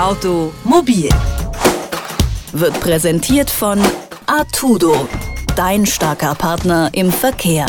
Automobil wird präsentiert von Artudo, dein starker Partner im Verkehr.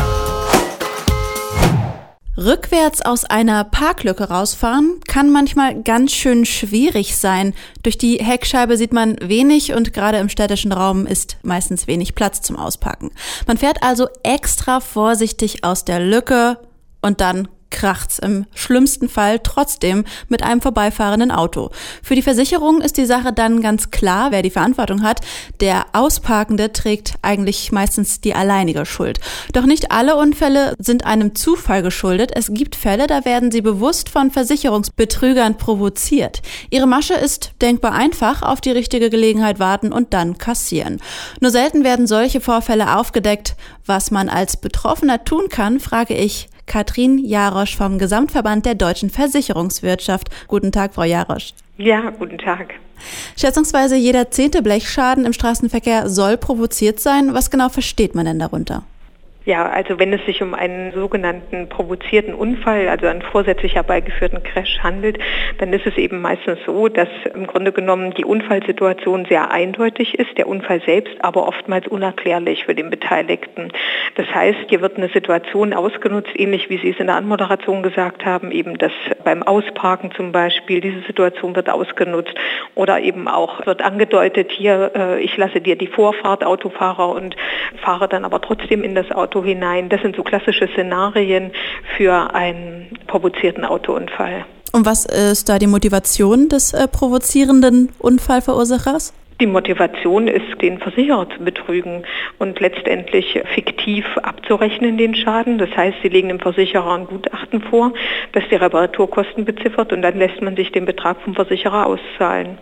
Rückwärts aus einer Parklücke rausfahren kann manchmal ganz schön schwierig sein. Durch die Heckscheibe sieht man wenig und gerade im städtischen Raum ist meistens wenig Platz zum Ausparken. Man fährt also extra vorsichtig aus der Lücke und dann kracht's im schlimmsten Fall trotzdem mit einem vorbeifahrenden Auto. Für die Versicherung ist die Sache dann ganz klar, wer die Verantwortung hat. Der Ausparkende trägt eigentlich meistens die alleinige Schuld. Doch nicht alle Unfälle sind einem Zufall geschuldet. Es gibt Fälle, da werden sie bewusst von Versicherungsbetrügern provoziert. Ihre Masche ist denkbar einfach, auf die richtige Gelegenheit warten und dann kassieren. Nur selten werden solche Vorfälle aufgedeckt. Was man als Betroffener tun kann, frage ich Katrin Jarosch vom Gesamtverband der deutschen Versicherungswirtschaft. Guten Tag, Frau Jarosch. Ja, guten Tag. Schätzungsweise jeder zehnte Blechschaden im Straßenverkehr soll provoziert sein. Was genau versteht man denn darunter? Ja, also wenn es sich um einen sogenannten provozierten Unfall, also einen vorsätzlich herbeigeführten Crash handelt, dann ist es eben meistens so, dass im Grunde genommen die Unfallsituation sehr eindeutig ist, der Unfall selbst aber oftmals unerklärlich für den Beteiligten. Das heißt, hier wird eine Situation ausgenutzt, ähnlich wie Sie es in der Anmoderation gesagt haben, eben dass beim Ausparken zum Beispiel diese Situation wird ausgenutzt oder eben auch wird angedeutet, hier, äh, ich lasse dir die Vorfahrt, Autofahrer, und fahre dann aber trotzdem in das Auto Auto hinein. Das sind so klassische Szenarien für einen provozierten Autounfall. Und was ist da die Motivation des äh, provozierenden Unfallverursachers? Die Motivation ist, den Versicherer zu betrügen und letztendlich fiktiv abzurechnen den Schaden. Das heißt, sie legen dem Versicherer ein Gutachten vor, das die Reparaturkosten beziffert und dann lässt man sich den Betrag vom Versicherer auszahlen.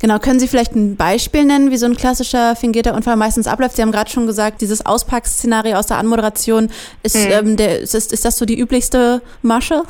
Genau, können Sie vielleicht ein Beispiel nennen, wie so ein klassischer fingierter Unfall meistens abläuft? Sie haben gerade schon gesagt, dieses Auspackszenario aus der Anmoderation, ist, mhm. ähm, der, ist, ist das so die üblichste Masche?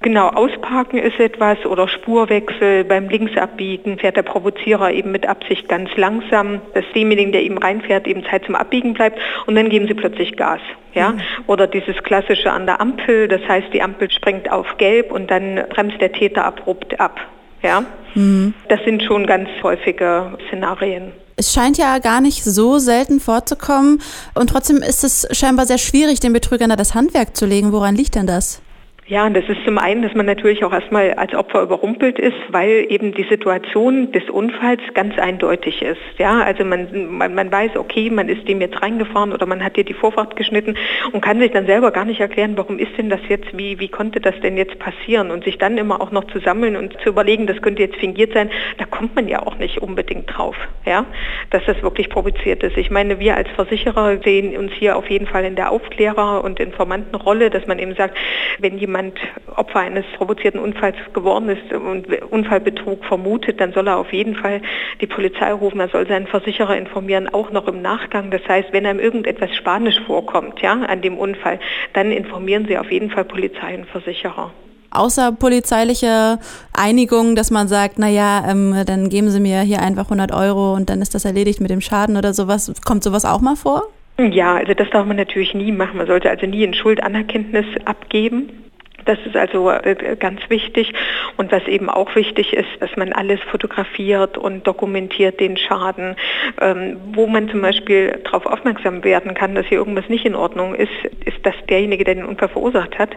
Genau, Ausparken ist etwas oder Spurwechsel beim Linksabbiegen fährt der Provozierer eben mit Absicht ganz langsam, dass demjenigen, der eben reinfährt, eben Zeit zum Abbiegen bleibt und dann geben sie plötzlich Gas. Ja? Mhm. Oder dieses klassische an der Ampel, das heißt die Ampel springt auf gelb und dann bremst der Täter abrupt ab. Ja? Mhm. Das sind schon ganz häufige Szenarien. Es scheint ja gar nicht so selten vorzukommen und trotzdem ist es scheinbar sehr schwierig, den Betrügern da das Handwerk zu legen. Woran liegt denn das? Ja, und das ist zum einen, dass man natürlich auch erstmal als Opfer überrumpelt ist, weil eben die Situation des Unfalls ganz eindeutig ist. Ja, also man, man, man weiß, okay, man ist dem jetzt reingefahren oder man hat hier die Vorfahrt geschnitten und kann sich dann selber gar nicht erklären, warum ist denn das jetzt, wie, wie konnte das denn jetzt passieren und sich dann immer auch noch zu sammeln und zu überlegen, das könnte jetzt fingiert sein, da kommt man ja auch nicht unbedingt drauf, ja, dass das wirklich provoziert ist. Ich meine, wir als Versicherer sehen uns hier auf jeden Fall in der Aufklärer- und Informantenrolle, dass man eben sagt, wenn jemand jemand Opfer eines provozierten Unfalls geworden ist und Unfallbetrug vermutet, dann soll er auf jeden Fall die Polizei rufen, er soll seinen Versicherer informieren, auch noch im Nachgang. Das heißt, wenn einem irgendetwas Spanisch vorkommt ja, an dem Unfall, dann informieren Sie auf jeden Fall Polizei und Versicherer außer polizeiliche Einigung, dass man sagt, naja, ähm, dann geben Sie mir hier einfach 100 Euro und dann ist das erledigt mit dem Schaden oder sowas. Kommt sowas auch mal vor? Ja, also das darf man natürlich nie machen. Man sollte also nie ein Schuldanerkenntnis abgeben. Das ist also äh, ganz wichtig. Und was eben auch wichtig ist, dass man alles fotografiert und dokumentiert den Schaden. Ähm, wo man zum Beispiel darauf aufmerksam werden kann, dass hier irgendwas nicht in Ordnung ist, ist, dass derjenige, der den Unfall verursacht hat,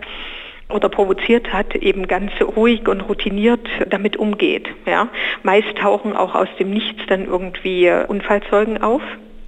oder provoziert hat, eben ganz ruhig und routiniert damit umgeht. Ja. Meist tauchen auch aus dem Nichts dann irgendwie Unfallzeugen auf.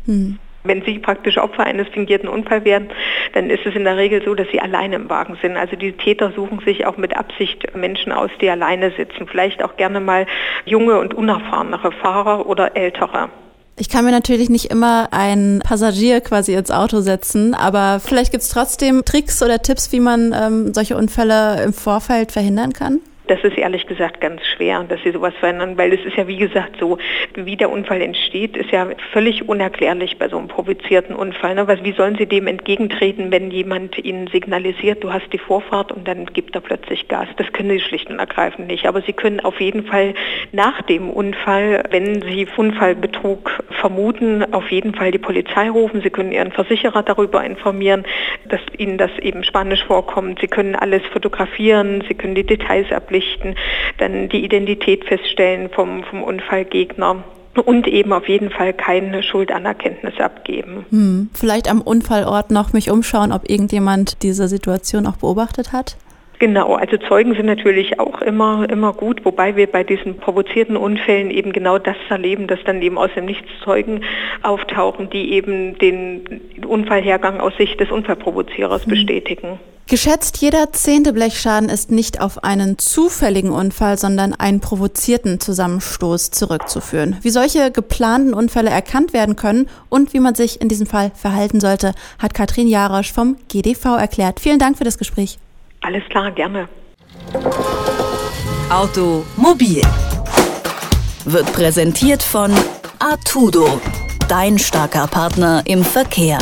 Hm. Wenn Sie praktisch Opfer eines fingierten Unfalls werden, dann ist es in der Regel so, dass Sie alleine im Wagen sind. Also die Täter suchen sich auch mit Absicht Menschen aus, die alleine sitzen. Vielleicht auch gerne mal junge und unerfahrenere Fahrer oder ältere. Ich kann mir natürlich nicht immer einen Passagier quasi ins Auto setzen, aber vielleicht gibt es trotzdem Tricks oder Tipps, wie man ähm, solche Unfälle im Vorfeld verhindern kann? Das ist ehrlich gesagt ganz schwer, dass sie sowas verändern, weil es ist ja wie gesagt so, wie der Unfall entsteht, ist ja völlig unerklärlich bei so einem provozierten Unfall. Ne? wie sollen sie dem entgegentreten, wenn jemand ihnen signalisiert, du hast die Vorfahrt und dann gibt er plötzlich Gas? Das können sie schlicht und ergreifend nicht. Aber sie können auf jeden Fall nach dem Unfall, wenn sie Unfallbetrug vermuten, auf jeden Fall die Polizei rufen. Sie können ihren Versicherer darüber informieren, dass ihnen das eben spanisch vorkommt. Sie können alles fotografieren, sie können die Details ablesen verpflichten, dann die Identität feststellen vom, vom Unfallgegner und eben auf jeden Fall keine Schuldanerkenntnis abgeben. Hm, vielleicht am Unfallort noch mich umschauen, ob irgendjemand diese Situation auch beobachtet hat? Genau, also Zeugen sind natürlich auch immer, immer gut, wobei wir bei diesen provozierten Unfällen eben genau das erleben, dass dann eben aus dem Nichts Zeugen auftauchen, die eben den Unfallhergang aus Sicht des Unfallprovozierers mhm. bestätigen. Geschätzt jeder zehnte Blechschaden ist nicht auf einen zufälligen Unfall, sondern einen provozierten Zusammenstoß zurückzuführen. Wie solche geplanten Unfälle erkannt werden können und wie man sich in diesem Fall verhalten sollte, hat Katrin Jarosch vom GDV erklärt. Vielen Dank für das Gespräch. Alles klar, gerne. Automobil wird präsentiert von Artudo, dein starker Partner im Verkehr.